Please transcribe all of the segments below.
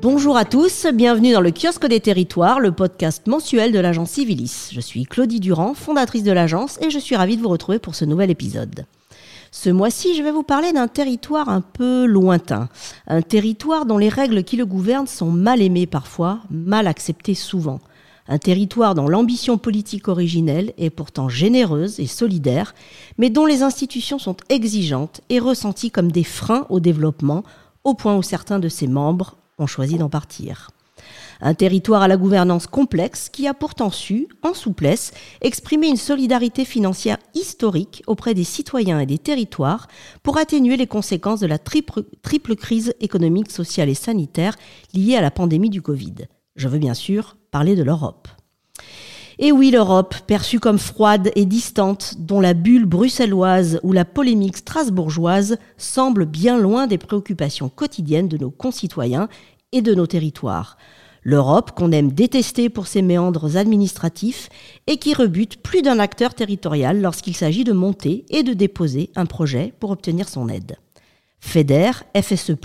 Bonjour à tous, bienvenue dans le kiosque des territoires, le podcast mensuel de l'agence Civilis. Je suis Claudie Durand, fondatrice de l'agence, et je suis ravie de vous retrouver pour ce nouvel épisode. Ce mois-ci, je vais vous parler d'un territoire un peu lointain, un territoire dont les règles qui le gouvernent sont mal aimées parfois, mal acceptées souvent. Un territoire dont l'ambition politique originelle est pourtant généreuse et solidaire, mais dont les institutions sont exigeantes et ressenties comme des freins au développement, au point où certains de ses membres ont choisi d'en partir. Un territoire à la gouvernance complexe qui a pourtant su, en souplesse, exprimer une solidarité financière historique auprès des citoyens et des territoires pour atténuer les conséquences de la triple, triple crise économique, sociale et sanitaire liée à la pandémie du Covid. Je veux bien sûr parler de l'Europe. Et oui, l'Europe, perçue comme froide et distante, dont la bulle bruxelloise ou la polémique strasbourgeoise semble bien loin des préoccupations quotidiennes de nos concitoyens et de nos territoires. L'Europe qu'on aime détester pour ses méandres administratifs et qui rebute plus d'un acteur territorial lorsqu'il s'agit de monter et de déposer un projet pour obtenir son aide. FEDER, FSE+,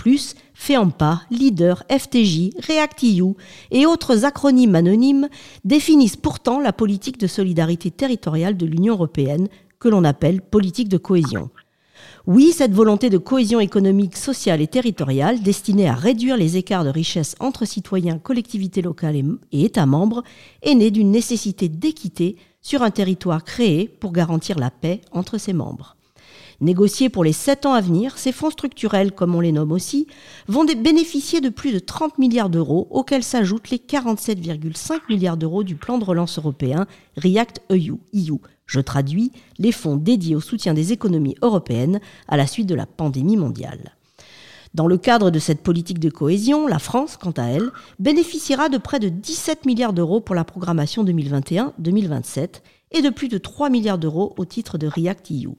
FEAMPA, LEADER, FTJ, REACT-EU et autres acronymes anonymes définissent pourtant la politique de solidarité territoriale de l'Union européenne que l'on appelle politique de cohésion. Oui, cette volonté de cohésion économique, sociale et territoriale destinée à réduire les écarts de richesse entre citoyens, collectivités locales et États membres est née d'une nécessité d'équité sur un territoire créé pour garantir la paix entre ses membres. Négociés pour les 7 ans à venir, ces fonds structurels, comme on les nomme aussi, vont bénéficier de plus de 30 milliards d'euros, auxquels s'ajoutent les 47,5 milliards d'euros du plan de relance européen REACT-EU. E Je traduis les fonds dédiés au soutien des économies européennes à la suite de la pandémie mondiale. Dans le cadre de cette politique de cohésion, la France, quant à elle, bénéficiera de près de 17 milliards d'euros pour la programmation 2021-2027 et de plus de 3 milliards d'euros au titre de REACT-EU.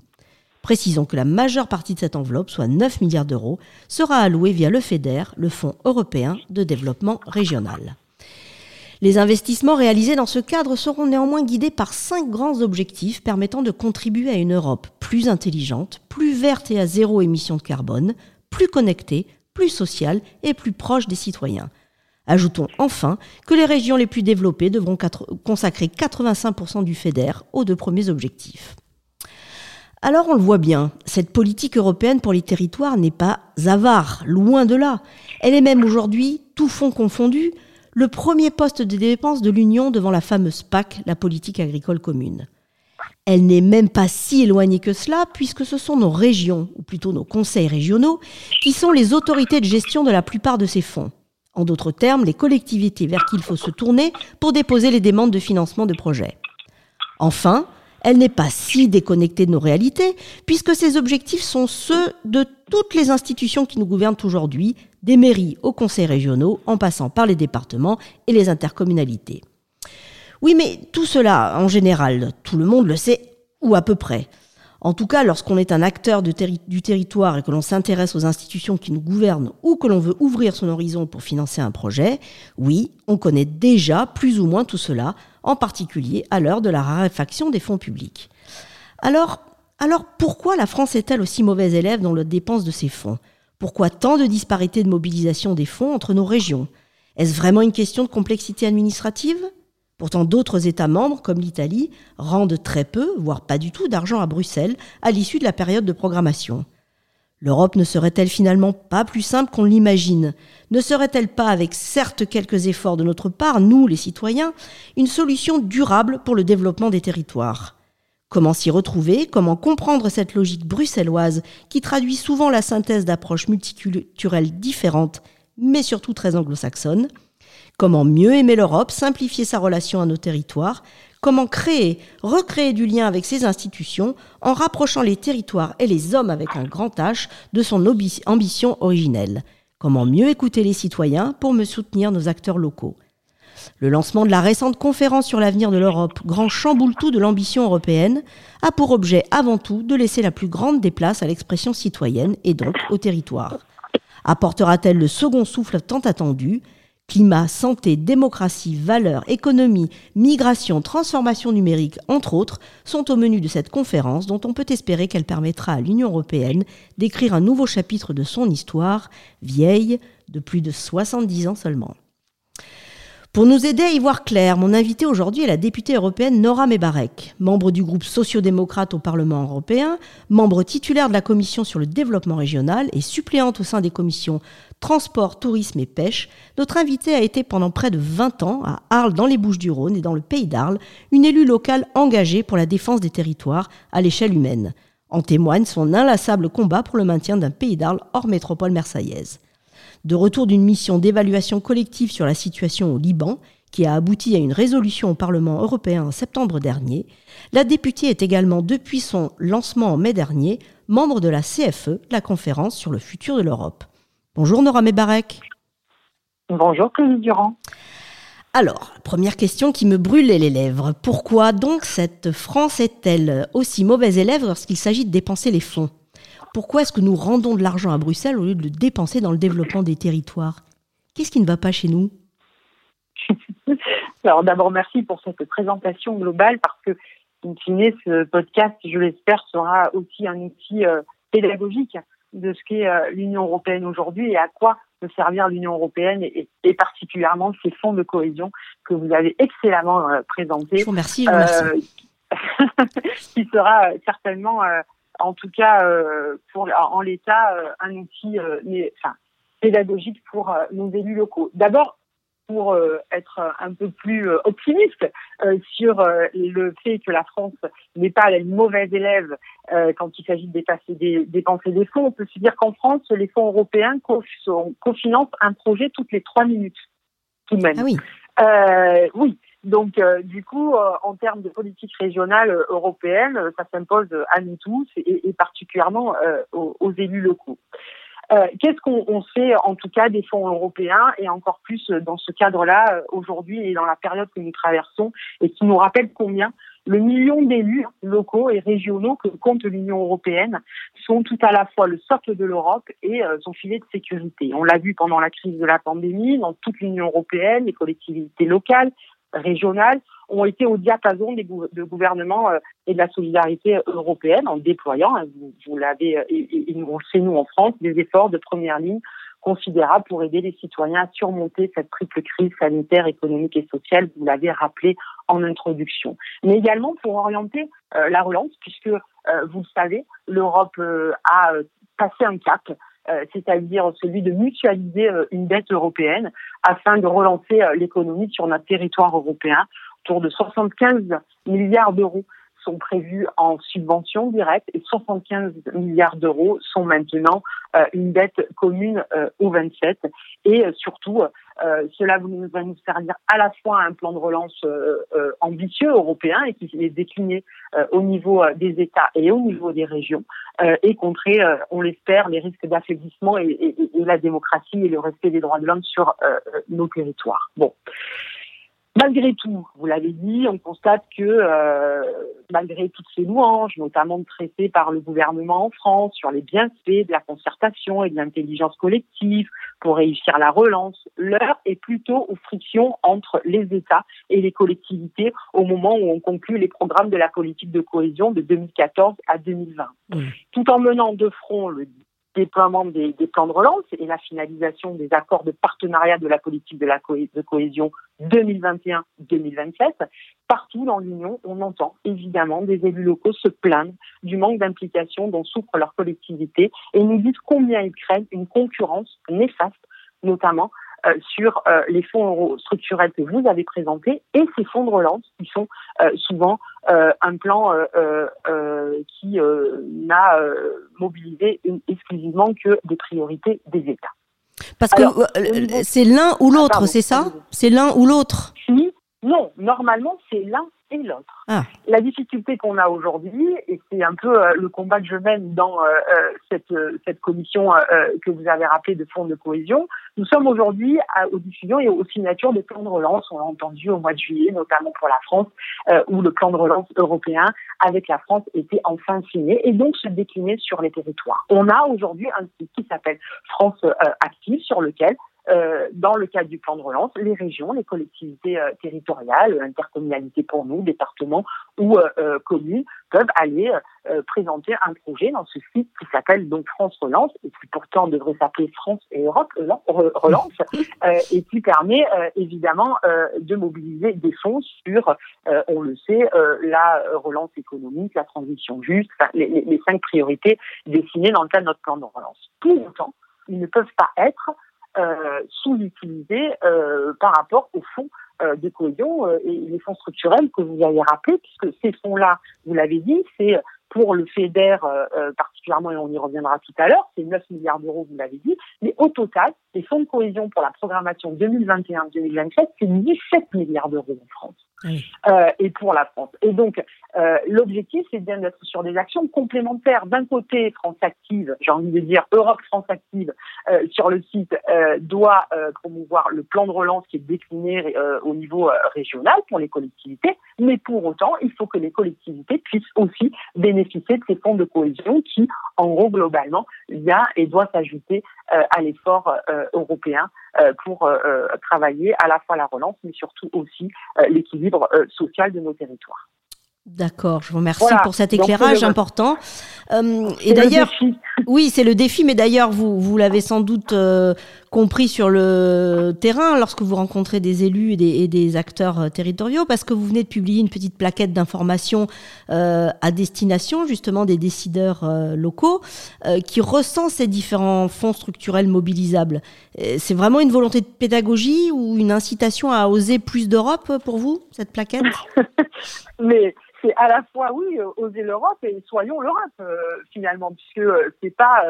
Précisons que la majeure partie de cette enveloppe, soit 9 milliards d'euros, sera allouée via le FEDER, le Fonds européen de développement régional. Les investissements réalisés dans ce cadre seront néanmoins guidés par cinq grands objectifs permettant de contribuer à une Europe plus intelligente, plus verte et à zéro émission de carbone, plus connectée, plus sociale et plus proche des citoyens. Ajoutons enfin que les régions les plus développées devront consacrer 85% du FEDER aux deux premiers objectifs. Alors on le voit bien, cette politique européenne pour les territoires n'est pas avare, loin de là. Elle est même aujourd'hui, tout fond confondu, le premier poste de dépenses de l'Union devant la fameuse PAC, la politique agricole commune. Elle n'est même pas si éloignée que cela, puisque ce sont nos régions, ou plutôt nos conseils régionaux, qui sont les autorités de gestion de la plupart de ces fonds. En d'autres termes, les collectivités vers qui il faut se tourner pour déposer les demandes de financement de projets. Enfin, elle n'est pas si déconnectée de nos réalités, puisque ses objectifs sont ceux de toutes les institutions qui nous gouvernent aujourd'hui, des mairies aux conseils régionaux, en passant par les départements et les intercommunalités. Oui, mais tout cela, en général, tout le monde le sait, ou à peu près. En tout cas, lorsqu'on est un acteur du territoire et que l'on s'intéresse aux institutions qui nous gouvernent ou que l'on veut ouvrir son horizon pour financer un projet, oui, on connaît déjà plus ou moins tout cela, en particulier à l'heure de la raréfaction des fonds publics. Alors, pourquoi la France est-elle aussi mauvaise élève dans la dépense de ces fonds? Pourquoi tant de disparités de mobilisation des fonds entre nos régions? Est-ce vraiment une question de complexité administrative? Pourtant, d'autres États membres, comme l'Italie, rendent très peu, voire pas du tout, d'argent à Bruxelles à l'issue de la période de programmation. L'Europe ne serait-elle finalement pas plus simple qu'on l'imagine? Ne serait-elle pas, avec certes quelques efforts de notre part, nous les citoyens, une solution durable pour le développement des territoires? Comment s'y retrouver? Comment comprendre cette logique bruxelloise qui traduit souvent la synthèse d'approches multiculturelles différentes, mais surtout très anglo-saxonnes? Comment mieux aimer l'Europe, simplifier sa relation à nos territoires Comment créer, recréer du lien avec ses institutions en rapprochant les territoires et les hommes avec un grand H de son ambition originelle. Comment mieux écouter les citoyens pour me soutenir nos acteurs locaux. Le lancement de la récente conférence sur l'avenir de l'Europe, grand chamboule-tout de l'ambition européenne, a pour objet avant tout de laisser la plus grande des places à l'expression citoyenne et donc au territoire. Apportera-t-elle le second souffle tant attendu? Climat, santé, démocratie, valeurs, économie, migration, transformation numérique, entre autres, sont au menu de cette conférence dont on peut espérer qu'elle permettra à l'Union européenne d'écrire un nouveau chapitre de son histoire, vieille de plus de 70 ans seulement. Pour nous aider à y voir clair, mon invité aujourd'hui est la députée européenne Nora Mebarek, membre du groupe sociodémocrate au Parlement européen, membre titulaire de la commission sur le développement régional et suppléante au sein des commissions transport, tourisme et pêche. Notre invitée a été pendant près de 20 ans à Arles dans les Bouches-du-Rhône et dans le pays d'Arles, une élue locale engagée pour la défense des territoires à l'échelle humaine. En témoigne son inlassable combat pour le maintien d'un pays d'Arles hors métropole marseillaise de retour d'une mission d'évaluation collective sur la situation au Liban, qui a abouti à une résolution au Parlement européen en septembre dernier, la députée est également, depuis son lancement en mai dernier, membre de la CFE, la conférence sur le futur de l'Europe. Bonjour Nora Mebarek. Bonjour Claude Durand. Alors, première question qui me brûlait les lèvres. Pourquoi donc cette France est-elle aussi mauvaise élève lorsqu'il s'agit de dépenser les fonds? Pourquoi est-ce que nous rendons de l'argent à Bruxelles au lieu de le dépenser dans le développement des territoires? Qu'est-ce qui ne va pas chez nous? Alors d'abord, merci pour cette présentation globale parce que, in fine, ce podcast, je l'espère, sera aussi un outil euh, pédagogique de ce qu'est euh, l'Union européenne aujourd'hui et à quoi peut servir l'Union européenne et, particulièrement ces fonds de cohésion que vous avez excellemment euh, présentés. Je vous remercie. Je vous remercie. qui sera certainement en tout cas euh, pour en l'état euh, un outil euh, enfin, pédagogique pour nos élus locaux. D'abord, pour être un peu plus optimiste sur le fait que la France n'est pas une mauvaise élève quand il s'agit de des, dépenser des fonds, on peut se dire qu'en France, les fonds européens cofinancent un projet toutes les trois minutes, tout de même. Ah oui. oui, donc, euh, du coup, euh, en termes de politique régionale euh, européenne, ça s'impose à nous tous et, particulièrement aux, élus locaux. Qu'est-ce qu'on sait en tout cas des fonds européens et encore plus dans ce cadre-là aujourd'hui et dans la période que nous traversons et qui nous rappelle combien le million d'élus locaux et régionaux que compte l'Union européenne sont tout à la fois le socle de l'Europe et son filet de sécurité. On l'a vu pendant la crise de la pandémie dans toute l'Union européenne, les collectivités locales, régionales ont été au diapason des de gouvernements euh, et de la solidarité européenne en déployant, hein, vous, l'avez, euh, et, nous sait nous en France, des efforts de première ligne considérables pour aider les citoyens à surmonter cette triple crise sanitaire, économique et sociale, vous l'avez rappelé en introduction. Mais également pour orienter euh, la relance, puisque vous le savez, l'Europe a passé un cap euh, c'est-à-dire celui de mutualiser euh, une dette européenne afin de relancer euh, l'économie sur notre territoire européen. Autour de 75 milliards d'euros sont prévus en subventions directes et 75 milliards d'euros sont maintenant une dette commune aux 27. Et surtout, cela va nous servir à la fois à un plan de relance ambitieux européen et qui est décliné au niveau des États et au niveau des régions et contrer, on l'espère, les risques d'affaiblissement et, et, la démocratie et le respect des droits de l'homme sur nos territoires. Bon. Malgré tout, vous l'avez dit, on constate que euh, malgré toutes ces louanges, notamment traitées par le gouvernement en France sur les bienfaits de la concertation et de l'intelligence collective pour réussir la relance, l'heure est plutôt aux frictions entre les États et les collectivités au moment où on conclut les programmes de la politique de cohésion de 2014 à 2020. Tout en menant de front le déploiement des, plans de relance et la finalisation des accords de partenariat de la politique de la cohésion 2021-2027, partout dans l'Union, on entend évidemment des élus locaux se plaindre du manque d'implication dont souffre leur collectivité et nous disent combien ils craignent une concurrence néfaste, notamment euh, sur euh, les fonds structurels que vous avez présentés et ces fonds de relance qui sont euh, souvent un plan qui n'a mobilisé exclusivement que des priorités des États. Parce que c'est l'un ou l'autre, c'est ça? C'est l'un ou l'autre? Si, Non, normalement, c'est l'un et l'autre. Ah. La difficulté qu'on a aujourd'hui, et c'est un peu euh, le combat que je mène dans euh, euh, cette, cette commission que vous avez rappelée de fonds de cohésion, nous sommes aujourd'hui aux diffusions et aux signatures de plans de relance. On l'a entendu au mois de juillet, notamment pour la France, où le plan de relance européen avec la France était enfin signé et donc se déclinait sur les territoires. On a aujourd'hui un site qui s'appelle France Active sur lequel euh, dans le cadre du plan de relance, les régions, les collectivités euh, territoriales, intercommunalités pour nous, départements ou euh, communes peuvent aller présenter un projet dans ce site qui s'appelle donc France Relance et qui pourtant devrait s'appeler France et Europe Relance et qui permet évidemment de mobiliser des fonds sur, on le sait, la relance économique, la transition juste, les, les cinq priorités dessinées dans le cadre de notre plan de relance. Pour autant, ils ne peuvent pas être euh, sous-utilisés euh, par rapport aux fonds euh, de cohésion et les fonds structurels que vous avez rappelés, puisque ces fonds-là, vous l'avez dit, c'est pour le FEDER particulièrement, et on y reviendra tout à l'heure, c'est 9 milliards d'euros, vous l'avez dit, mais au total, les fonds de cohésion pour la programmation 2021-2027, c'est 17 milliards d'euros en France. Euh, et pour la France. Et donc, euh, l'objectif, c'est bien d'être sur des actions complémentaires. D'un côté, France Active, j'ai envie de dire Europe France Active, euh, sur le site, euh, doit euh, promouvoir le plan de relance qui est décliné au niveau régional pour les collectivités, mais pour autant, il faut que les collectivités puissent aussi bénéficier de ces fonds de cohésion qui, en gros, globalement, il y a et doit s'ajouter à l'effort européen pour travailler à la fois la relance, mais surtout aussi l'équilibre social de nos territoires. D'accord, je vous remercie pour cet éclairage important. Euh, et d'ailleurs, oui, c'est le défi, mais d'ailleurs, vous, vous l'avez sans doute euh, compris sur le terrain lorsque vous rencontrez des élus et des, et des, acteurs euh, territoriaux, parce que vous venez de publier une petite plaquette d'information euh, à destination justement des décideurs euh, locaux qui recense ces différents fonds structurels mobilisables. C'est vraiment une volonté de pédagogie ou une incitation à oser plus d'Europe pour vous, cette plaquette? Mais c'est à la fois oui euh, oser l'Europe et soyons l'Europe euh, finalement puisque euh, c'est pas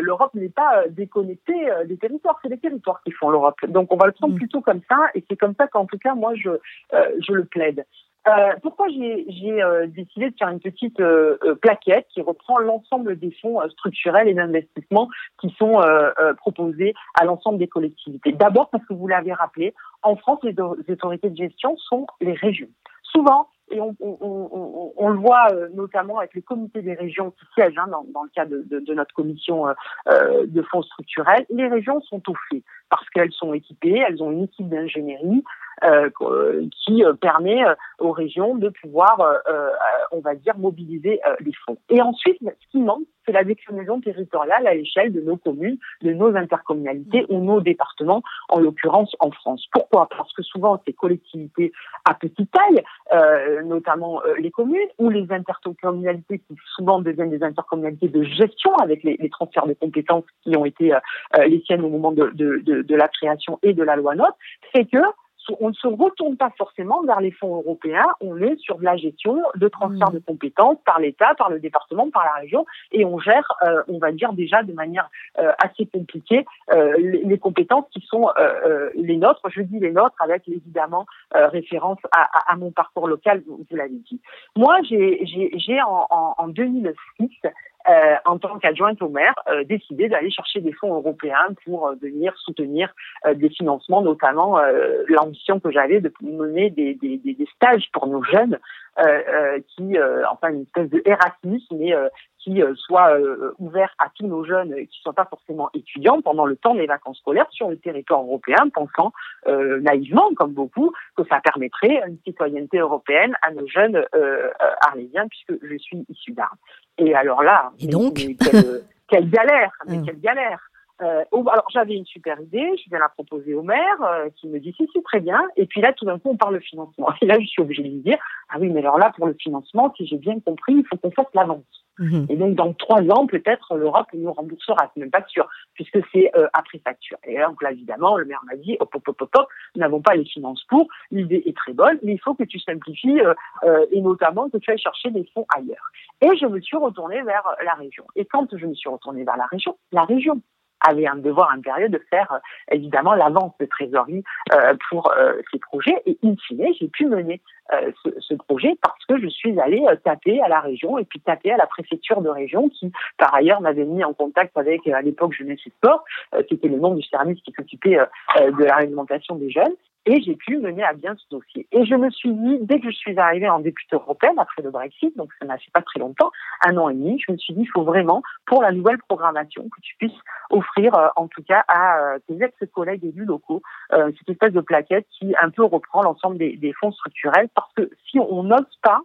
l'Europe n'est pas déconnectée des territoires c'est les territoires qui font l'Europe donc on va le prendre mm. plutôt comme ça et c'est comme ça qu'en tout cas moi je je le plaide pourquoi j'ai décidé de faire une petite plaquette qui reprend l'ensemble des fonds structurels et d'investissement qui sont proposés à l'ensemble des collectivités? D'abord parce que vous l'avez rappelé, en France, les autorités de gestion sont les régions. Souvent, et on, on, on, le voit euh, notamment avec les comités des régions qui siègent hein, dans, dans, le cadre de, de, notre commission euh, euh, de fonds structurels. Les régions sont au fait parce qu'elles sont équipées, elles ont une équipe d'ingénierie euh, qui permet aux régions de pouvoir, on va dire, mobiliser les fonds. Et ensuite, ce qui manque, c'est la déclinaison territoriale à l'échelle de nos communes, de nos intercommunalités ou nos départements, en l'occurrence en France. Pourquoi? Parce que souvent, ces collectivités à petite taille, euh, notamment euh, les communes, ou les intercommunalités qui souvent deviennent des intercommunalités de gestion avec les, les transferts de compétences qui ont été euh, les siennes au moment de, de, de, la création et de la loi NOT, c'est que on ne se retourne pas forcément vers les fonds européens, on est sur de la gestion de transfert mmh. de compétences par l'État, par le département, par la région, et on gère, euh, on va dire déjà de manière euh, assez compliquée, euh, les, compétences qui sont les nôtres. Je dis les nôtres avec évidemment référence à, à, mon parcours local, vous, l'avez dit. Moi, j'ai en, en, en 2006 euh, en tant qu'adjointe au maire, euh, décidé d'aller chercher des fonds européens pour euh, venir soutenir des financements, notamment l'ambition que j'avais de mener des, des, des, stages pour nos jeunes, qui, enfin une espèce de Erasmus, mais qui soit ouvert à tous nos jeunes qui ne sont pas forcément étudiants pendant le temps des vacances scolaires sur le territoire européen, pensant naïvement, comme beaucoup, que ça permettrait une citoyenneté européenne à nos jeunes arlésiens, puisque je suis issue d'Arles. Et alors là, et donc quelle, galère, mais ah. quelle galère. Euh, alors j'avais une super idée, je viens la proposer au maire, euh, qui me dit si c'est très bien. Et puis là, tout d'un coup, on parle de financement. Et là, je suis obligée de lui dire ah oui, mais alors là, pour le financement, si j'ai bien compris, il faut qu'on fasse l'avance. Mhm. Et donc dans trois ans, peut-être l'Europe nous remboursera. C'est même pas sûr, puisque c'est euh, après facture. Et donc là, évidemment, le maire m'a dit hop hop hop hop, hop nous n'avons pas les finances pour. L'idée est très bonne, mais il faut que tu simplifies euh, euh, et notamment que tu ailles chercher des fonds ailleurs. Et je me suis retournée vers la région. Et quand je me suis retournée vers la région, la région avait un devoir impérieux de faire évidemment l'avance de trésorerie pour ces projets. Et in fine, j'ai pu mener ce, ce, projet parce que je suis allée taper à la région et puis taper à la préfecture de région qui, par ailleurs, m'avait mis en contact avec, à l'époque, Jeunesse et Sport, qui était le nom du service qui s'occupait de la réglementation des jeunes. Et j'ai pu mener à bien ce dossier. Et je me suis dit, dès que je suis arrivée en députée européenne, après le Brexit, donc ça n'a fait pas très longtemps, un an et demi, je me suis dit, il faut vraiment, pour la nouvelle programmation, que tu puisses offrir, euh, en tout cas, à euh, tes ex-collègues élus locaux, euh, cette espèce de plaquette qui un peu reprend l'ensemble des, des, fonds structurels, parce que si on n'ose pas,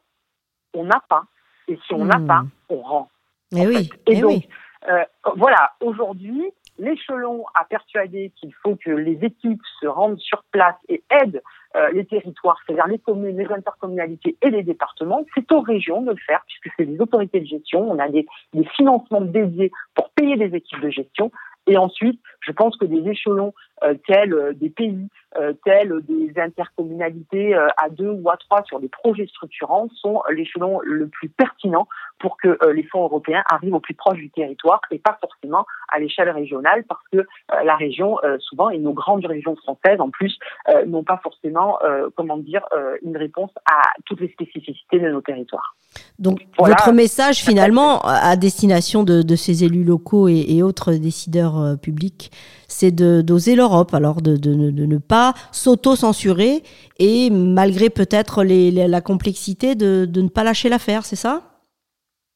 on n'a pas. Et si on n'a Hmm. pas, on rend. Eh oui, Et donc, oui. Euh, voilà, aujourd'hui, l'échelon a persuadé qu'il faut que les équipes se rendent sur place et aident euh, les territoires, c'est-à-dire les communes, les intercommunalités et les départements. C'est aux régions de le faire, puisque c'est les autorités de gestion. On a des, des financements dédiés pour payer des équipes de gestion. Et ensuite, je pense que des échelons euh, tels euh, des pays, euh, tels des intercommunalités euh, à deux ou à trois sur des projets structurants sont l'échelon le plus pertinent pour que euh, les fonds européens arrivent au plus proche du territoire et pas forcément à l'échelle régionale parce que euh, la région, euh, souvent, et nos grandes régions françaises en plus, euh, n'ont pas forcément, euh, comment dire, euh, une réponse à toutes les spécificités de nos territoires. Donc, Voilà. votre message, finalement, à destination de, de ces élus locaux et, et autres décideurs euh, publics, c'est d'oser l'Europe, alors de, de, ne- de ne pas s'auto-censurer et, malgré peut-être la complexité, de, de ne pas lâcher l'affaire, c'est ça?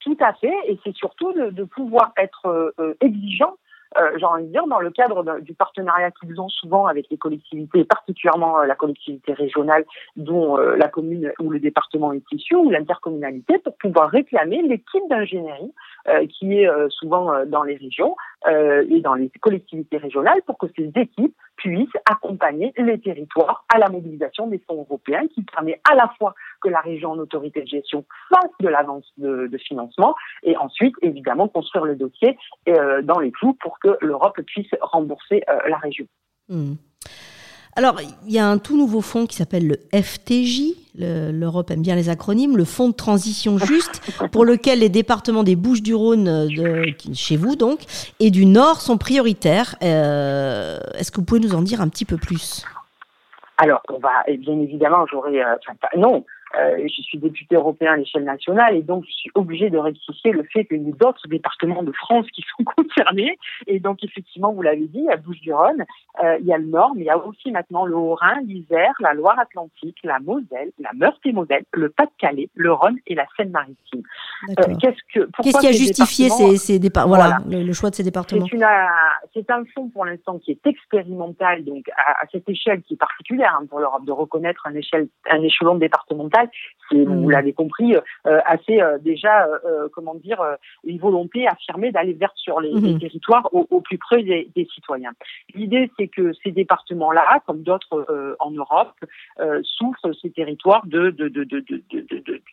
Tout à fait, et c'est surtout de, de pouvoir être euh, euh, exigeant, euh, j'ai envie de dire, dans le cadre du partenariat qu'ils ont souvent avec les collectivités, particulièrement euh, la collectivité régionale dont euh, la commune ou le département est issu, ou l'intercommunalité, pour pouvoir réclamer l'équipe d'ingénierie qui est souvent dans les régions euh, et dans les collectivités régionales, pour que ces équipes puissent accompagner les territoires à la mobilisation des fonds européens, qui permet à la fois que la région en autorité de gestion fasse de l'avance de, financement et ensuite, évidemment, construire le dossier euh, dans les clous pour que l'Europe puisse rembourser euh, la région. Hmm. Alors, il y a un tout nouveau fonds qui s'appelle le FTJ. le- L'Europe aime bien les acronymes. Le Fonds de transition juste, pour lequel les départements des Bouches-du-Rhône, euh, de- chez vous donc, et du Nord sont prioritaires. Euh, Est-ce que vous pouvez nous en dire un petit peu plus? Alors, on va, et bien évidemment, j'aurais, euh, non, euh, je suis député européen à l'échelle nationale et donc je suis obligée de rectifier le fait qu'il y ait d'autres départements de France qui sont concernés. Et donc, effectivement, vous l'avez dit, à Bouches-du-Rhône, euh, il y a le Nord, mais il y a aussi maintenant le Haut-Rhin, l'Isère, la Loire-Atlantique, la Moselle, la Meurthe-et-Moselle, le Pas-de-Calais, le Rhône et la Seine-Maritime. Euh, qu'est-ce que, Qu'est-ce qui a justifié ces, ces départements voilà, Voilà. le, le choix de ces départements? C'est une, euh, c'est un fonds pour l'instant qui est expérimental, donc à, à cette échelle qui est particulière hein, pour l'Europe de reconnaître un, échelle, un échelon départemental. C'est, vous l'avez compris, euh, assez euh, déjà, euh, euh, comment dire, une volonté affirmée d'aller vers sur les, les territoires au, au plus près des, des citoyens. L'idée, c'est que ces départements-là, comme d'autres en Europe, souffrent ces territoires de,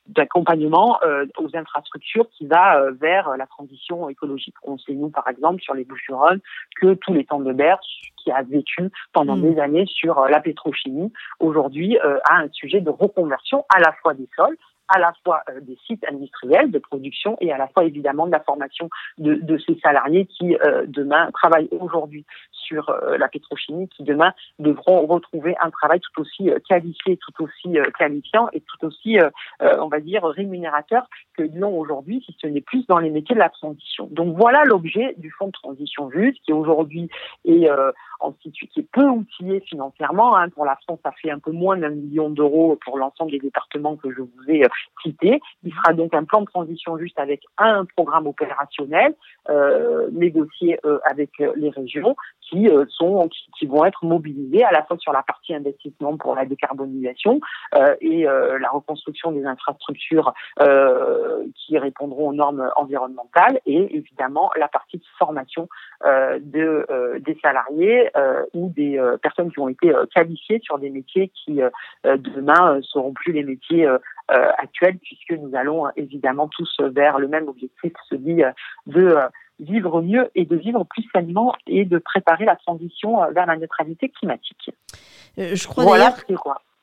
d'accompagnement aux infrastructures qui va vers la transition écologique. On sait, nous, par exemple, sur les Bouches-du-Rhône, que tous les temps de berge qui a vécu pendant Mm. des années sur euh, la pétrochimie, aujourd'hui, euh, a un sujet de reconversion à la fois des sols, à la fois euh, des sites industriels de production et à la fois évidemment de la formation de, de ces salariés qui euh, demain travaillent aujourd'hui sur euh, la pétrochimie, qui demain devront retrouver un travail tout aussi qualifié, tout aussi qualifiant et tout aussi, on va dire, rémunérateur que l'ont aujourd'hui, si ce n'est plus dans les métiers de la transition. Donc voilà l'objet du fonds de transition juste, qui aujourd'hui est en situ, qui est peu outillé financièrement. Hein. Pour la France, ça fait un peu moins d'un million d'euros pour l'ensemble des départements que je vous ai cités. Il sera donc un plan de transition juste avec un programme opérationnel euh, négocié euh, avec euh, les régions qui euh, sont qui, qui vont être mobilisés à la fois sur la partie investissement pour la décarbonisation euh, et euh, la reconstruction des infrastructures qui répondront aux normes environnementales et évidemment la partie de formation de des salariés ou des personnes qui ont été qualifiées sur des métiers qui demain seront plus les métiers euh, actuels puisque nous allons euh, évidemment tous vers le même objectif, celui euh, de vivre mieux et de vivre plus sainement et de préparer la transition vers la neutralité climatique. Euh, Je crois Voilà.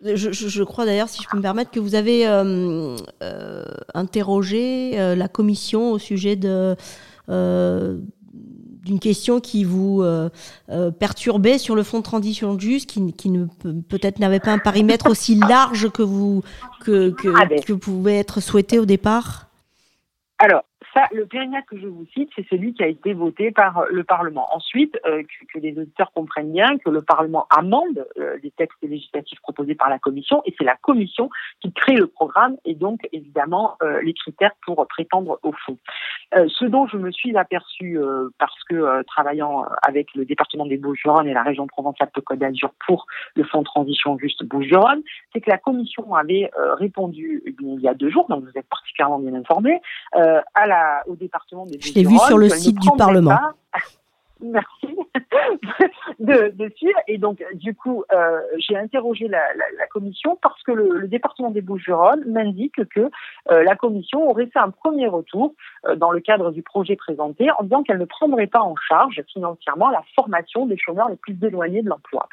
Je, je- je crois d'ailleurs, si je peux me permettre, que vous avez euh, euh, interrogé la commission au sujet de, d'une question qui vous perturbait sur le fonds de transition juste, qui, qui ne peut-être n'avait pas un parimètre aussi large que vous que, que, ah ben. que pouvait être souhaité au départ? Alors, ça, le périmètre que je vous cite, c'est celui qui a été voté par le Parlement. Ensuite, euh, que, les auditeurs comprennent bien que le Parlement amende euh, les textes législatifs proposés par la Commission, et c'est la Commission qui crée le programme et donc évidemment euh, les critères pour prétendre au fond. ce dont je me suis aperçu parce que travaillant avec le département des Bouches-du-Rhône et la région Provence-Alpes-Côte d'Azur pour le fonds de transition juste Bouches-du-Rhône, c'est que la Commission avait répondu il y a deux jours, donc vous êtes particulièrement bien informés, à la au département des Je l'ai vu sur le site du Parlement. merci de, de, suivre. Et donc, du coup, euh, j'ai interrogé la, commission parce que le, département des Bouches-du-Rhône m'indique que euh, la commission aurait fait un premier retour euh, dans le cadre du projet présenté en disant qu'elle ne prendrait pas en charge financièrement la formation des chômeurs les plus éloignés de l'emploi.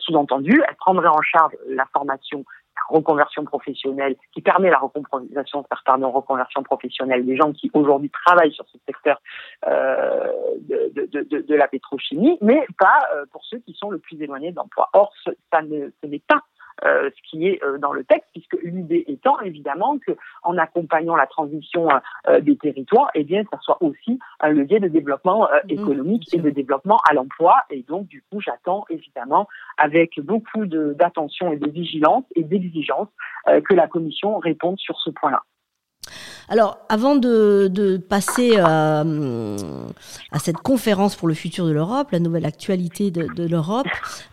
Sous-entendu, elle prendrait en charge la formation reconversion professionnelle, qui permet la reconversion, reconversion professionnelle des gens qui aujourd'hui travaillent sur ce secteur euh, de, la pétrochimie, mais pas euh, pour ceux qui sont le plus éloignés de l'emploi. Or, ce, ça ne, ce n'est pas euh, ce qui est euh, dans le texte, puisque l'idée étant évidemment que en accompagnant la transition euh, des territoires, eh bien, ça soit aussi un levier de développement mmh, économique et de développement à l'emploi. Et donc, du coup, j'attends évidemment avec beaucoup d'attention et de vigilance et d'exigence que la Commission réponde sur ce point-là. Alors, avant de, passer euh, à, cette conférence pour le futur de l'Europe, la nouvelle actualité de, l'Europe,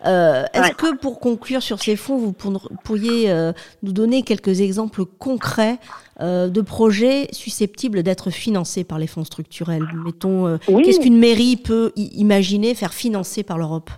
euh, est-ce que pour conclure sur ces fonds, vous pourriez euh, nous donner quelques exemples concrets de projets susceptibles d'être financés par les fonds structurels? Mettons, qu'est-ce qu'une mairie peut imaginer faire financer par l'Europe?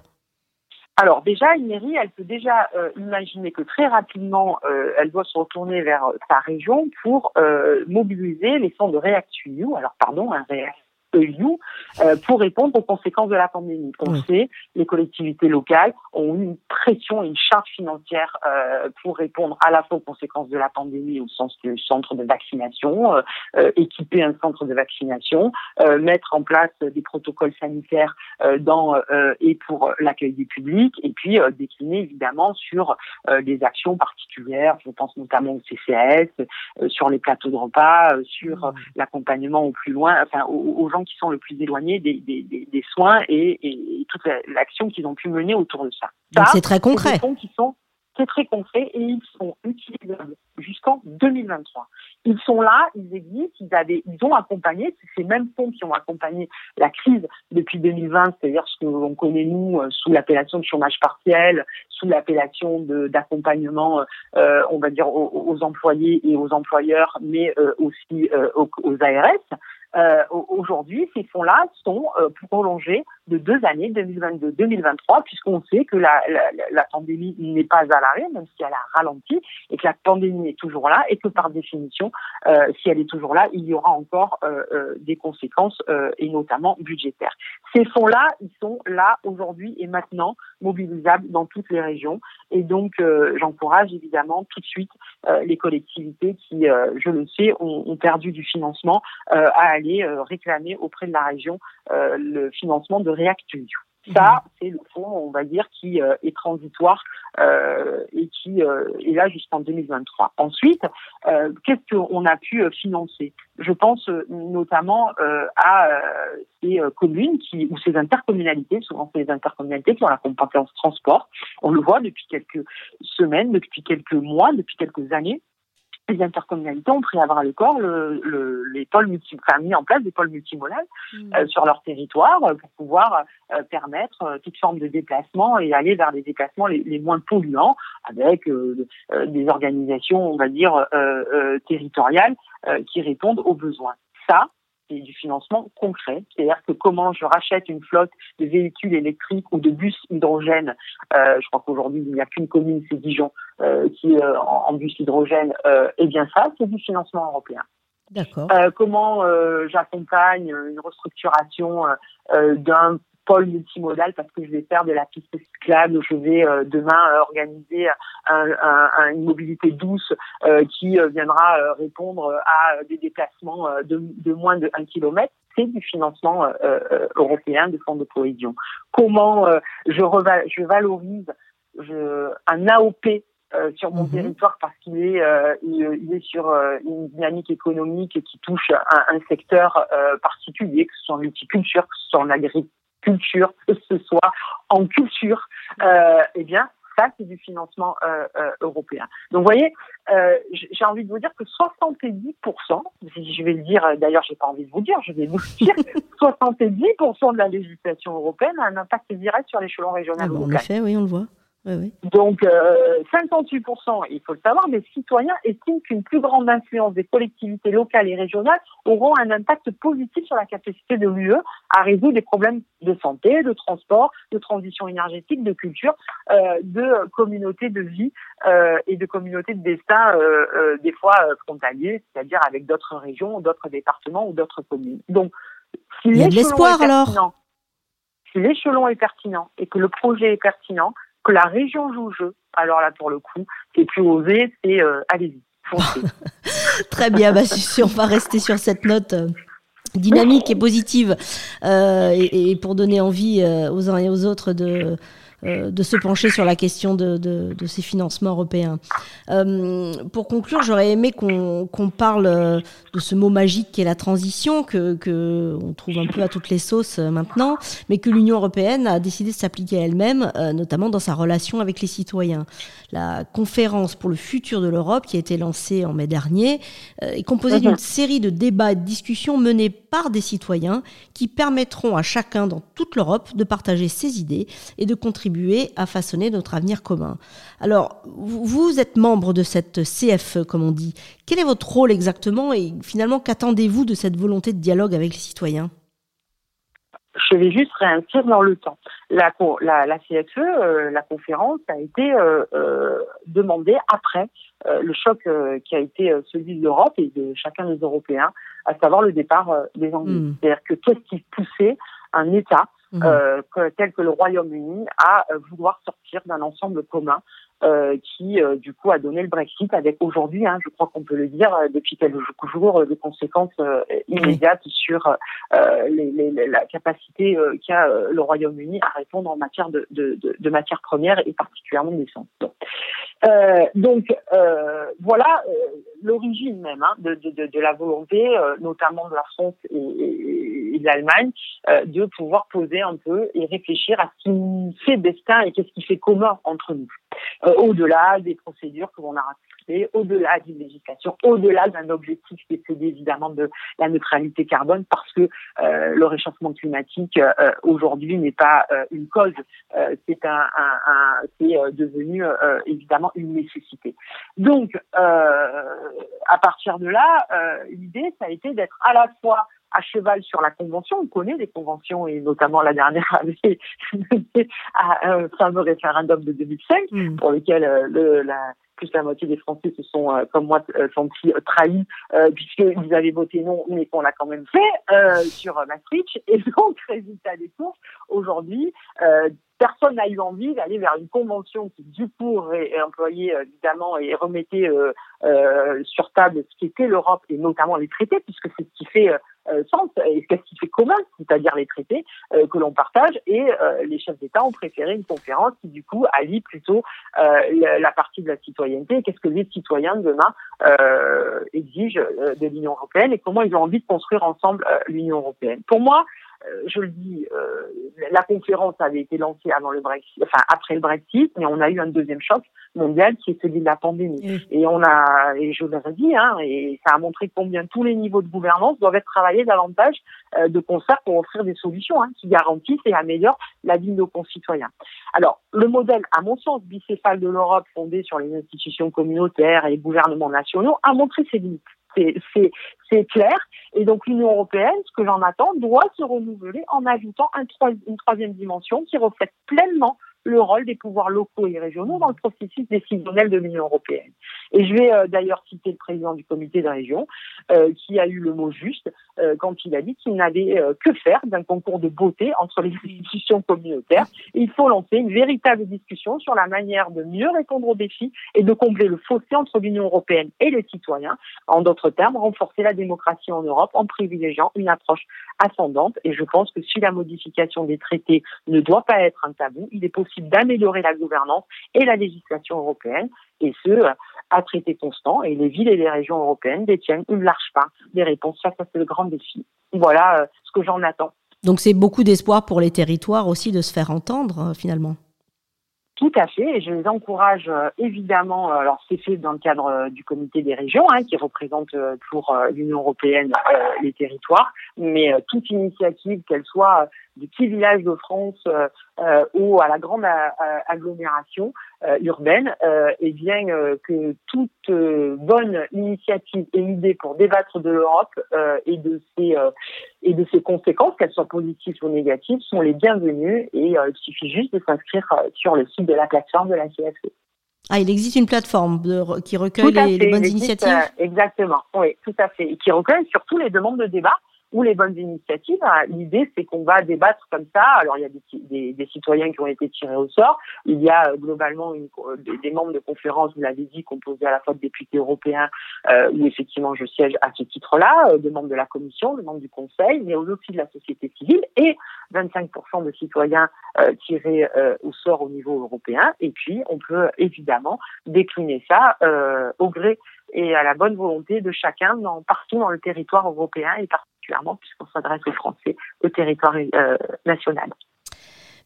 Alors déjà, une mairie, elle peut déjà euh, imaginer que très rapidement, euh, elle doit se retourner vers sa région pour euh, mobiliser les fonds de REACT-EU, alors pardon, un REACT EU euh, pour répondre aux conséquences de la pandémie. On sait, les collectivités locales ont eu une pression et une charge financière euh, pour répondre à la fois aux conséquences de la pandémie au sens du centre de vaccination, euh, équiper un centre de vaccination, mettre en place des protocoles sanitaires dans et pour l'accueil des publics, et puis décliner évidemment sur des actions particulières. Je pense notamment au CCAS, sur les plateaux de repas, sur mmh. l'accompagnement au plus loin, enfin aux gens qui sont le plus éloignés des, des, des, soins et, et, toute l'action qu'ils ont pu mener autour de ça. c'est très concret. Des qui sont c'est très concret et ils sont utilisables jusqu'en 2023. Ils sont là, ils existent, ils, avaient, ils ont accompagné, c'est ces mêmes fonds qui ont accompagné la crise depuis 2020, c'est-à-dire ce que l'on connaît nous euh, sous l'appellation de chômage partiel, sous l'appellation d'accompagnement, euh, on va dire, aux, employés et aux employeurs, mais euh, aussi aux, aux, ARS. Euh, Aujourd'hui, ces fonds-là sont euh, prolongés de deux années, 2022-2023, puisqu'on sait que la, la, la pandémie n'est pas à l'arrêt, même si elle a ralenti, et que la pandémie est toujours là, et que par définition, euh, si elle est toujours là, il y aura encore euh, euh des conséquences, euh, et notamment budgétaires. Ces fonds-là, ils sont là aujourd'hui et maintenant mobilisables dans toutes les régions, et donc j'encourage évidemment tout de suite les collectivités qui, je le sais, ont, ont perdu du financement à aller réclamer auprès de la région le financement de REACT-EU. Ça, mhm. c'est le fonds, on va dire, qui euh, est transitoire euh, et qui euh, est là jusqu'en 2023. Ensuite, qu'est-ce qu'on a pu financer? Je pense notamment à ces communes qui, ou ces intercommunalités, souvent c'est les intercommunalités qui ont la compétence transport. On le voit depuis quelques semaines, depuis quelques mois, depuis quelques années les intercommunalités ont pris à bras le corps le, le, les pôles multi, enfin, mis en place des pôles multimodales mmh. euh, sur leur territoire euh, pour pouvoir euh, permettre euh, toute forme de déplacement et aller vers des déplacements les, les moins polluants avec des organisations, on va dire, territoriales qui répondent aux besoins. Ça, c'est du financement concret. C'est-à-dire que comment je rachète une flotte de véhicules électriques ou de bus hydrogène. Euh, je crois qu'aujourd'hui, il n'y a qu'une commune, c'est Dijon, euh, qui euh, en, bus hydrogène. Eh bien ça, c'est du financement européen. D'accord. comment j'accompagne une restructuration d'un pôle multimodal parce que je vais faire de la piste cyclable, je vais demain organiser une mobilité douce qui viendra répondre à des déplacements de, de moins de 1 km c'est du financement européen de fonds de cohésion. Comment je, je valorise je, un AOP euh, sur mon mhm. territoire parce qu'il est, euh, il, est sur euh, une dynamique économique qui touche un, un secteur particulier, que ce soit en multiculture, que ce soit en agriculture, que ce soit en culture. eh bien, ça, c'est du financement européen. Donc, vous voyez, j'ai envie de vous dire que 70%, si je vais le dire, d'ailleurs, j'ai pas envie de vous dire, je vais vous dire, 70% de la législation européenne a un impact direct sur l'échelon régional. Ah en effet, oui, on le voit. Donc, 58%, euh, il faut le savoir, des citoyens estiment qu'une plus grande influence des collectivités locales et régionales auront un impact positif sur la capacité de l'UE à résoudre des problèmes de santé, de transport, de transition énergétique, de culture, euh, de communauté de vie euh, et de communauté de destin, des fois frontaliers, c'est-à-dire avec d'autres régions, d'autres départements ou d'autres communes. Donc, si il y a de l'espoir alors. Si l'échelon est pertinent et que le projet est pertinent, que la région joue le jeu, alors là, pour le coup, c'est plus osé, c'est euh, allez-y. Très bien, bah, si on va rester sur cette note euh, dynamique et positive euh, et, pour donner envie aux uns et aux autres de de se pencher sur la question de, de, ces financements européens. Euh, pour conclure, j'aurais aimé qu'on parle euh, de ce mot magique qui est la transition, que, que on trouve un peu à toutes les sauces maintenant, mais que l'Union européenne a décidé de s'appliquer elle-même, notamment dans sa relation avec les citoyens. La conférence pour le futur de l'Europe, qui a été lancée en mai dernier, est composée d'une série de débats et de discussions menés par des citoyens qui permettront à chacun dans toute l'Europe de partager ses idées et de contribuer à façonner notre avenir commun. Alors, vous êtes membre de cette CFE, comme on dit. Quel est votre rôle exactement et finalement, qu'attendez-vous de cette volonté de dialogue avec les citoyens? Je vais juste réinscrire dans le temps. La, la, CFE, euh, la conférence, a été euh, euh, demandée après le choc qui a été celui de l'Europe et de chacun des Européens, à savoir le départ des Anglais. Hmm. C'est-à-dire que qu'est-ce qui poussait un État Mmh. Euh, tel que le Royaume-Uni, à euh, vouloir sortir d'un ensemble commun euh, qui, euh, du coup, a donné le Brexit avec aujourd'hui, hein, je crois qu'on peut le dire, euh, depuis quelques jours, des conséquences immédiates sur les, les, la capacité qu'a le Royaume-Uni à répondre en matière de, de, de, de matières premières et particulièrement d'essence. donc, voilà l'origine même hein, de, de, la volonté, notamment de la France et, et, de l'Allemagne, de pouvoir poser un peu et réfléchir à ce qui fait destin et qu'est-ce qui fait commun entre nous. Euh, au-delà des procédures que l'on a au-delà d'une législation, au-delà d'un objectif qui est celui évidemment de la neutralité carbone, parce que euh, le réchauffement climatique euh, aujourd'hui n'est pas une cause, c'est un, un, un c'est devenu évidemment une nécessité. Donc, à partir de là, l'idée ça a été d'être à la fois à cheval sur la convention. On connaît les conventions et notamment la dernière avait à un fameux référendum de 2005 mm. pour lequel euh, le, la, plus la moitié des Français se sont, euh, comme moi, euh, sentis trahis puisqu'ils avaient voté non, mais qu'on l'a quand même fait sur Maastricht. Et donc, résultat des courses, aujourd'hui, personne n'a eu envie d'aller vers une convention qui, du coup, employait évidemment et remettait sur table ce qui était l'Europe et notamment les traités, puisque c'est ce qui fait euh, sens et qu'est-ce qui fait commun, c'est-à-dire les traités euh, que l'on partage. Et euh, les chefs d'État ont préféré une conférence qui, du coup, allie plutôt la partie de la citoyenneté. Qu'est-ce que les citoyens demain exigent de l'Union européenne et comment ils ont envie de construire ensemble l'Union européenne. Pour moi, euh, je le dis, euh, la conférence avait été lancée avant le Brexit, enfin après le Brexit, mais on a eu un deuxième choc mondial qui est celui de la pandémie. Et on a, et je le redis, hein, et ça a montré combien tous les niveaux de gouvernance doivent être travaillés davantage euh, de concert pour offrir des solutions hein, qui garantissent et améliorent la vie de nos concitoyens. Alors, le modèle, à mon sens, bicéphale de l'Europe, fondé sur les institutions communautaires et les gouvernements nationaux, a montré ses limites c'est clair. Et donc l'Union européenne, ce que j'en attends, doit se renouveler en ajoutant un, une troisième dimension qui reflète pleinement le rôle des pouvoirs locaux et régionaux dans le processus décisionnel de l'Union européenne. Et je vais euh, d'ailleurs citer le président du comité de région, euh, qui a eu le mot juste euh, quand il a dit qu'il n'avait que faire d'un concours de beauté entre les institutions communautaires. il faut lancer une véritable discussion sur la manière de mieux répondre aux défis et de combler le fossé entre l'Union européenne et les citoyens. En d'autres termes, renforcer la démocratie en Europe en privilégiant une approche ascendante. Et je pense que si la modification des traités ne doit pas être un tabou, il est possible d'améliorer la gouvernance et la législation européenne, et ce, à traité constant. Et les villes et les régions européennes détiennent une large part des réponses face à ce grand défi. Voilà euh, ce que j'en attends. Donc c'est beaucoup d'espoir pour les territoires aussi de se faire entendre euh, finalement. Tout à fait, et je les encourage euh, évidemment. Alors c'est fait dans le cadre euh, du comité des régions, hein, qui représente pour l'Union européenne les territoires, mais toute initiative, qu'elle soit du petit village de France ou à la grande agglomération urbaine, et bien que toute bonne initiative et idée pour débattre de l'Europe et de ses et de ses conséquences, qu'elles soient positives ou négatives, sont les bienvenues et il suffit juste de s'inscrire sur le site de la plateforme de la CFE. Ah, il existe une plateforme qui recueille les, bonnes initiatives? euh, Exactement, oui, tout à fait. Et qui recueille surtout les demandes de débat ou les bonnes initiatives. Hein. L'idée, c'est qu'on va débattre comme ça. Alors, il y a des, des, citoyens qui ont été tirés au sort. Il y a euh, globalement une, des, membres de conférence, vous l'avez dit, composés à la fois de députés européens, euh, où effectivement je siège à ce titre-là, euh, de membres de la Commission, de membres du Conseil, mais aussi de la société civile et 25% de citoyens euh, tirés euh, au sort au niveau européen. Et puis, on peut évidemment décliner ça au gré et à la bonne volonté de chacun dans, partout dans le territoire européen et particulièrement puisqu'on s'adresse aux Français, au territoire euh, national.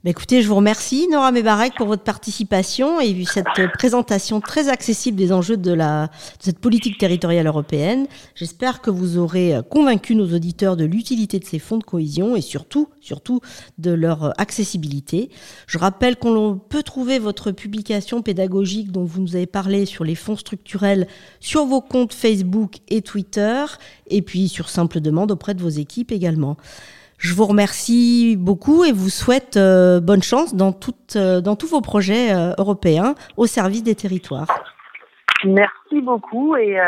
Bah, écoutez, je vous remercie Nora Mebarek pour votre participation et cette présentation très accessible des enjeux de, la, de cette politique territoriale européenne. J'espère que vous aurez convaincu nos auditeurs de l'utilité de ces fonds de cohésion et surtout, surtout de leur accessibilité. Je rappelle qu'on peut trouver votre publication pédagogique dont vous nous avez parlé sur les fonds structurels sur vos comptes Facebook et Twitter et puis sur simple demande auprès de vos équipes également. Je vous remercie beaucoup et vous souhaite euh, bonne chance dans, euh, dans tous vos projets euh, européens au service des territoires. Merci beaucoup et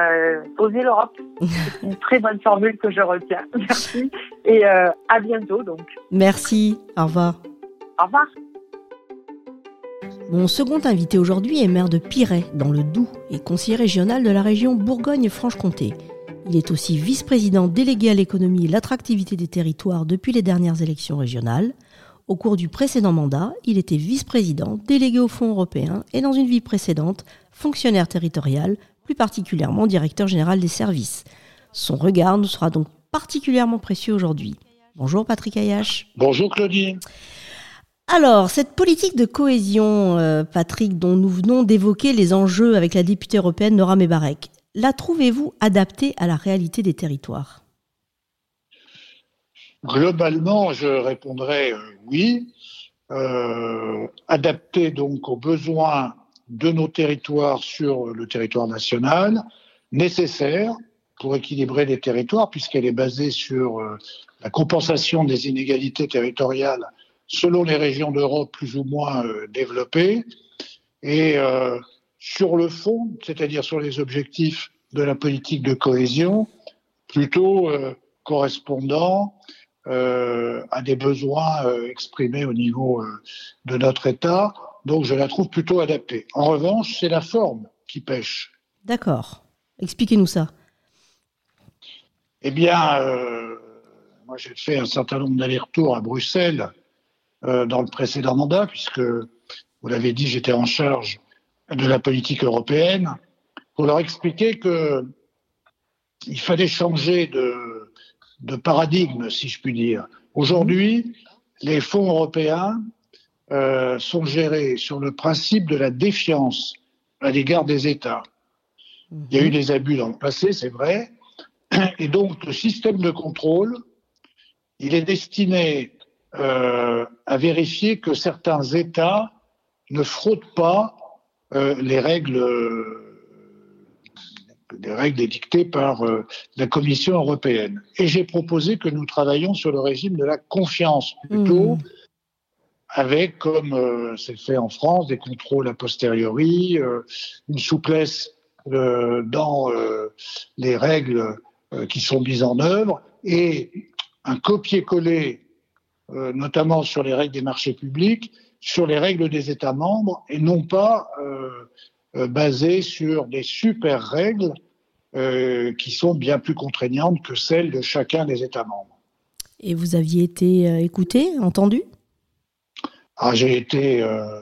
osez l'Europe. C'est une très bonne formule que je retiens. Merci et à bientôt donc. Merci, au revoir. Au revoir. Mon second invité aujourd'hui est maire de Piret, dans le Doubs, et conseiller régional de la région Bourgogne-Franche-Comté. Il est aussi vice-président délégué à l'économie et l'attractivité des territoires depuis les dernières élections régionales. Au cours du précédent mandat, il était vice-président délégué au Fonds européen et dans une vie précédente, fonctionnaire territorial, plus particulièrement directeur général des services. Son regard nous sera donc particulièrement précieux aujourd'hui. Bonjour Patrick Ayache. Bonjour Claudie. Alors, cette politique de cohésion, euh, Patrick, dont nous venons d'évoquer les enjeux avec la députée européenne Nora Mebarek, la trouvez-vous adaptée à la réalité des territoires? Globalement, je répondrais euh, oui. Euh, adaptée donc aux besoins de nos territoires sur le territoire national, nécessaire pour équilibrer les territoires, puisqu'elle est basée sur euh, la compensation des inégalités territoriales selon les régions d'Europe plus ou moins développées. Et sur le fond, c'est-à-dire sur les objectifs de la politique de cohésion, plutôt euh, correspondant euh, à des besoins euh, exprimés au niveau de notre État. Donc je la trouve plutôt adaptée. En revanche, c'est la forme qui pêche. D'accord. Expliquez-nous ça. Eh bien, moi j'ai fait un certain nombre d'allers-retours à Bruxelles dans le précédent mandat, puisque, vous l'avez dit, j'étais en charge de la politique européenne pour leur expliquer que il fallait changer de, paradigme, si je puis dire. Aujourd'hui, les fonds européens euh, sont gérés sur le principe de la défiance à l'égard des États. Il y a eu des abus dans le passé, c'est vrai, et donc le système de contrôle, il est destiné euh, à vérifier que certains États ne fraudent pas euh, les règles les règles édictées par euh, la Commission européenne. Et j'ai proposé que nous travaillions sur le régime de la confiance plutôt, mmh. avec, comme c'est fait en France, des contrôles a posteriori, une souplesse dans les règles qui sont mises en œuvre et un copier-coller, notamment sur les règles des marchés publics, sur les règles des États membres et non pas basé sur des super règles euh, qui sont bien plus contraignantes que celles de chacun des États membres. Et vous aviez été euh, écouté, entendu? Ah, J'ai été euh,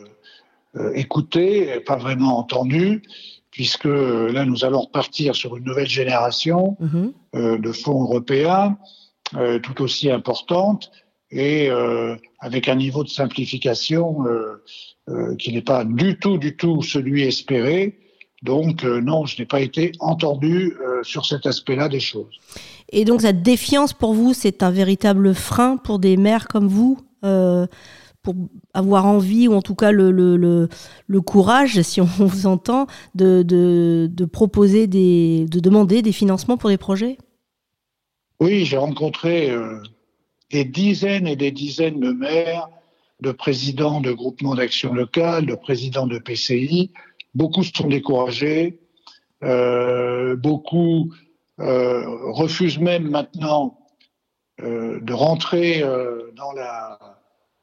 écouté, pas vraiment entendu, puisque là, nous allons repartir sur une nouvelle génération mhm. de fonds européens, tout aussi importante, et avec un niveau de simplification qui n'est pas du tout, du tout celui espéré. Donc euh, non, je n'ai pas été entendu euh, sur cet aspect-là des choses. Et donc cette défiance pour vous, c'est un véritable frein pour des maires comme vous euh, pour avoir envie, ou en tout cas le, le, le, courage, si on vous entend, de, de, de, proposer des, de demander des financements pour des projets? Oui, j'ai rencontré des dizaines et des dizaines de maires, de présidents de groupements d'action locale, de présidents de PCI, Beaucoup se sont découragés, euh, beaucoup euh, refusent même maintenant euh, de rentrer dans la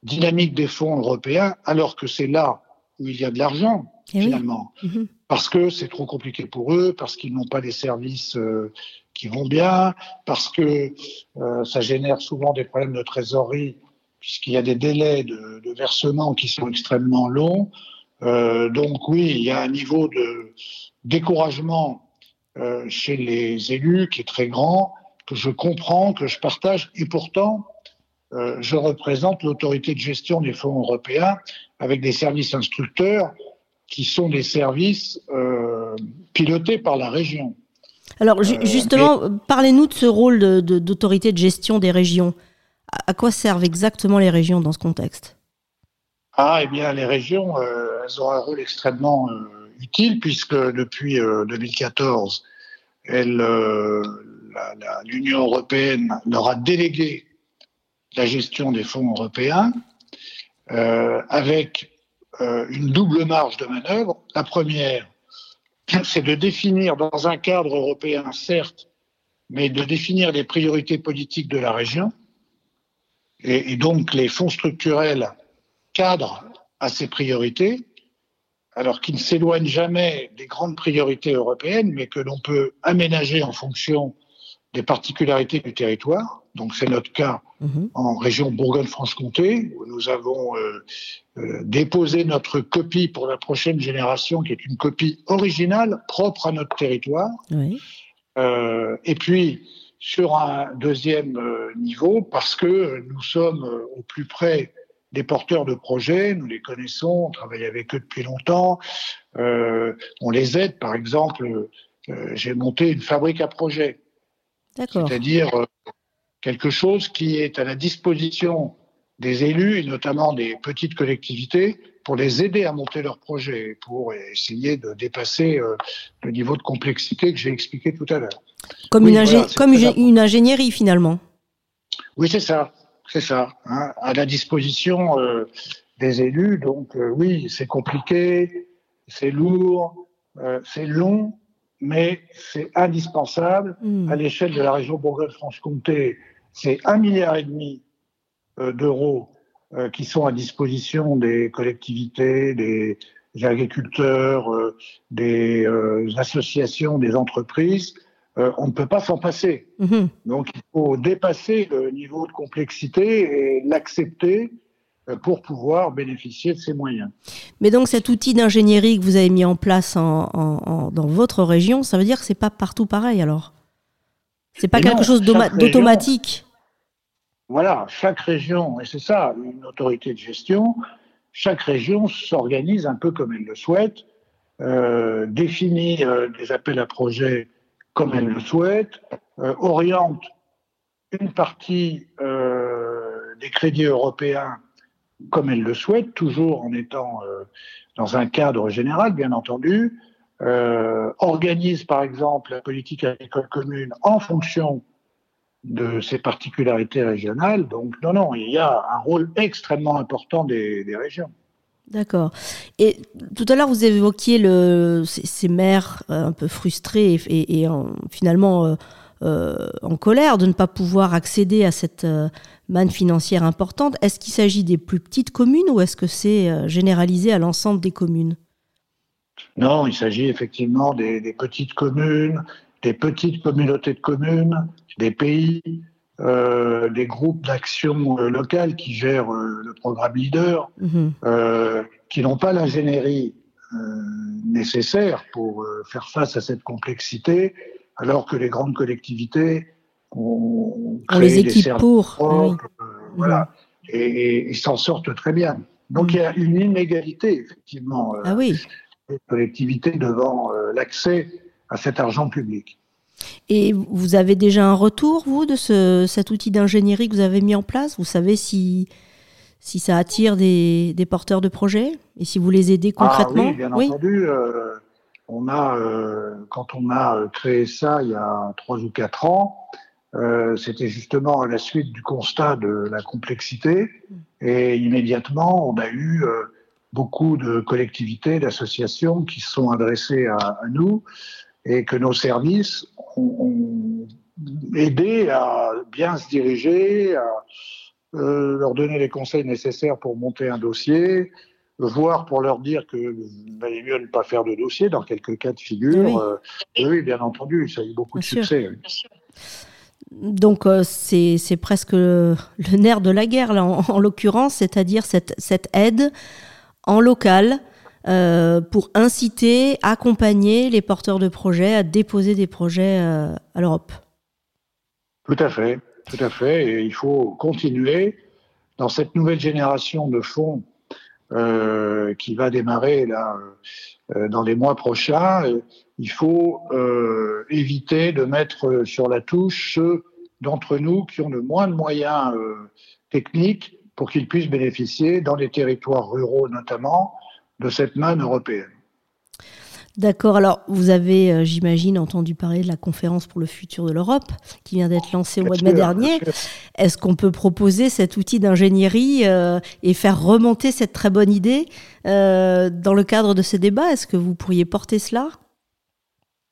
dynamique des fonds européens, alors que c'est là où il y a de l'argent, eh finalement. Mhm. Parce que c'est trop compliqué pour eux, parce qu'ils n'ont pas des services euh, qui vont bien, parce que ça génère souvent des problèmes de trésorerie, puisqu'il y a des délais de, de versement qui sont extrêmement longs. Euh, donc oui, il y a un niveau de découragement euh, chez les élus qui est très grand, que je comprends, que je partage, et pourtant, euh, je représente l'autorité de gestion des fonds européens avec des services instructeurs qui sont des services euh, pilotés par la région. Alors justement, parlez-nous de ce rôle d'autorité de, de, gestion des régions. À quoi servent exactement les régions dans ce contexte? Ah, eh bien, les régions elles ont un rôle extrêmement euh, utile puisque depuis 2014, euh, euh, l'Union européenne leur a délégué la gestion des fonds européens avec une double marge de manœuvre. La première, c'est de définir dans un cadre européen, certes, mais de définir les priorités politiques de la région. Et, donc les fonds structurels cadrent à ces priorités alors qui ne s'éloigne jamais des grandes priorités européennes, mais que l'on peut aménager en fonction des particularités du territoire. Donc c'est notre cas mhm. en région Bourgogne-Franche-Comté, où nous avons euh, euh, déposé notre copie pour la prochaine génération, qui est une copie originale, propre à notre territoire. Euh, et puis, sur un deuxième niveau, parce que nous sommes au plus près des porteurs de projets, nous les connaissons, on travaille avec eux depuis longtemps, on les aide. Par exemple, j'ai monté une fabrique à projets, c'est-à-dire quelque chose qui est à la disposition des élus et notamment des petites collectivités pour les aider à monter leurs projets, pour essayer de dépasser le niveau de complexité que j'ai expliqué tout à l'heure. Comme, une, comme une ingénierie finalement. Oui, c'est ça. C'est ça, hein, à la disposition euh, des élus. Donc euh, oui, c'est compliqué, c'est lourd, euh, c'est long, mais c'est indispensable hmm. à l'échelle de la région Bourgogne-Franche-Comté. C'est un milliard et demi d'euros qui sont à disposition des collectivités, des agriculteurs, des associations, des entreprises euh, on ne peut pas s'en passer. Mhm. Donc il faut dépasser le niveau de complexité et l'accepter euh, pour pouvoir bénéficier de ces moyens. Mais donc cet outil d'ingénierie que vous avez mis en place dans votre région, ça veut dire que c'est pas partout pareil alors? C'est pas quelque chose d'automatique? Voilà, chaque région, et c'est ça une autorité de gestion, chaque région s'organise un peu comme elle le souhaite, euh, définit des appels à projets comme elle le souhaite, euh, oriente une partie euh, des crédits européens comme elle le souhaite, toujours en étant euh, dans un cadre général, bien entendu, organise par exemple la politique agricole commune en fonction de ces particularités régionales. Donc non, non, il y a un rôle extrêmement important des, régions. D'accord. Et tout à l'heure, vous évoquiez le, ces, maires un peu frustrés et, finalement en colère de ne pas pouvoir accéder à cette manne financière importante. Est-ce qu'il s'agit des plus petites communes ou est-ce que c'est généralisé à l'ensemble des communes? Non, il s'agit effectivement des, petites communes, des petites communautés de communes, des pays, euh, des groupes d'action euh, locales qui gèrent euh, le programme Leader, mhm. qui n'ont pas l'ingénierie nécessaire pour faire face à cette complexité, alors que les grandes collectivités ont créé les équipes des pour, voilà, et, ils s'en sortent très bien. Donc il y a une inégalité effectivement. ah oui collectivités devant euh, l'accès à cet argent public. Et vous avez déjà un retour, vous, de ce, cet outil d'ingénierie que vous avez mis en place? Vous savez si, si ça attire des, des porteurs de projets? Et si vous les aidez concrètement? Ah Oui, bien entendu. Euh, on a, euh, quand on a créé ça il y a trois ou quatre ans, c'était justement à la suite du constat de la complexité. Et immédiatement, on a eu beaucoup de collectivités, d'associations qui sont adressées à, nous et que nos services ont, aidé à bien se diriger, à euh, leur donner les conseils nécessaires pour monter un dossier, voire pour leur dire que valait mieux ne pas faire de dossier dans quelques cas de figure. Oui, euh, oui bien entendu, ça a eu beaucoup de succès. Donc euh, c'est presque le, nerf de la guerre là, en, en l'occurrence, c'est-à-dire cette, cette aide en local euh, pour inciter, accompagner les porteurs de projets à déposer des projets euh, à l'Europe. Tout à fait, tout à fait. Et il faut continuer dans cette nouvelle génération de fonds euh, qui va démarrer là dans les mois prochains. Il faut éviter de mettre sur la touche ceux d'entre nous qui ont le moins de moyens techniques pour qu'ils puissent bénéficier, dans les territoires ruraux notamment, de cette manne européenne. D'accord. Alors, vous avez, euh, j'imagine, entendu parler de la conférence pour le futur de l'Europe qui vient d'être lancée au mois de mai dernier. Est-ce qu'on peut proposer cet outil d'ingénierie euh, et faire remonter cette très bonne idée euh, dans le cadre de ces débats? Est-ce que vous pourriez porter cela?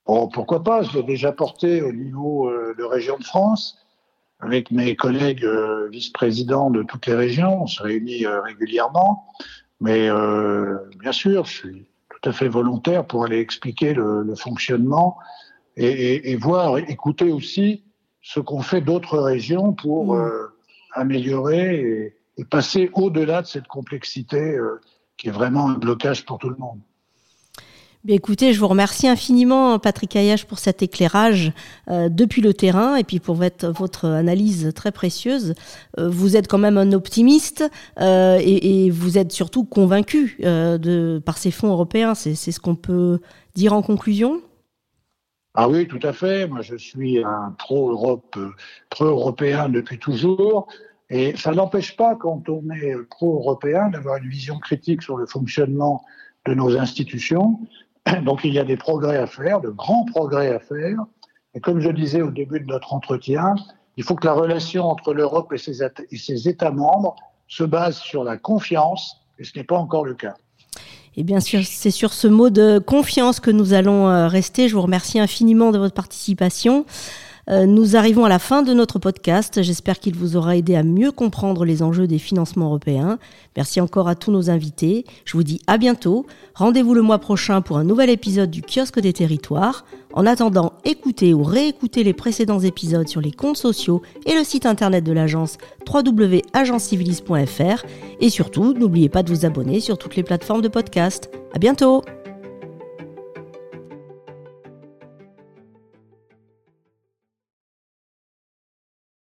Oh, Pourquoi pas? Je l'ai déjà porté au niveau de Région de France avec mes collègues vice-présidents de toutes les régions, on se réunit régulièrement, mais euh, bien sûr, je suis tout à fait volontaire pour aller expliquer le, fonctionnement et, voir, écouter aussi ce qu'ont fait d'autres régions pour mmh. améliorer et, passer au-delà de cette complexité qui est vraiment un blocage pour tout le monde écoutez, je vous remercie infiniment, Patrick Ayache, pour cet éclairage euh, depuis le terrain et puis pour votre, analyse très précieuse. Euh, vous êtes quand même un optimiste euh, et, vous êtes surtout convaincu par ces fonds européens. C'est ce qu'on peut dire en conclusion ah oui, tout à fait. Moi, je suis un pro-Europe, pro-européen depuis toujours. Et ça n'empêche pas, quand on est pro-européen, d'avoir une vision critique sur le fonctionnement de nos institutions. Donc il y a des progrès à faire, de grands progrès à faire. Et comme je disais au début de notre entretien, il faut que la relation entre l'Europe et ses, États membres se base sur la confiance, et ce n'est pas encore le cas. Et bien sûr, c'est sur ce mot de confiance que nous allons euh, rester. Je vous remercie infiniment de votre participation. Euh, nous arrivons à la fin de notre podcast. J'espère qu'il vous aura aidé à mieux comprendre les enjeux des financements européens. Merci encore à tous nos invités. Je vous dis à bientôt. Rendez-vous le mois prochain pour un nouvel épisode du kiosque des territoires. En attendant, écoutez ou réécoutez les précédents épisodes sur les comptes sociaux et le site internet de l'agence www.agencivilis.fr. Et surtout, n'oubliez pas de vous abonner sur toutes les plateformes de podcast. À bientôt!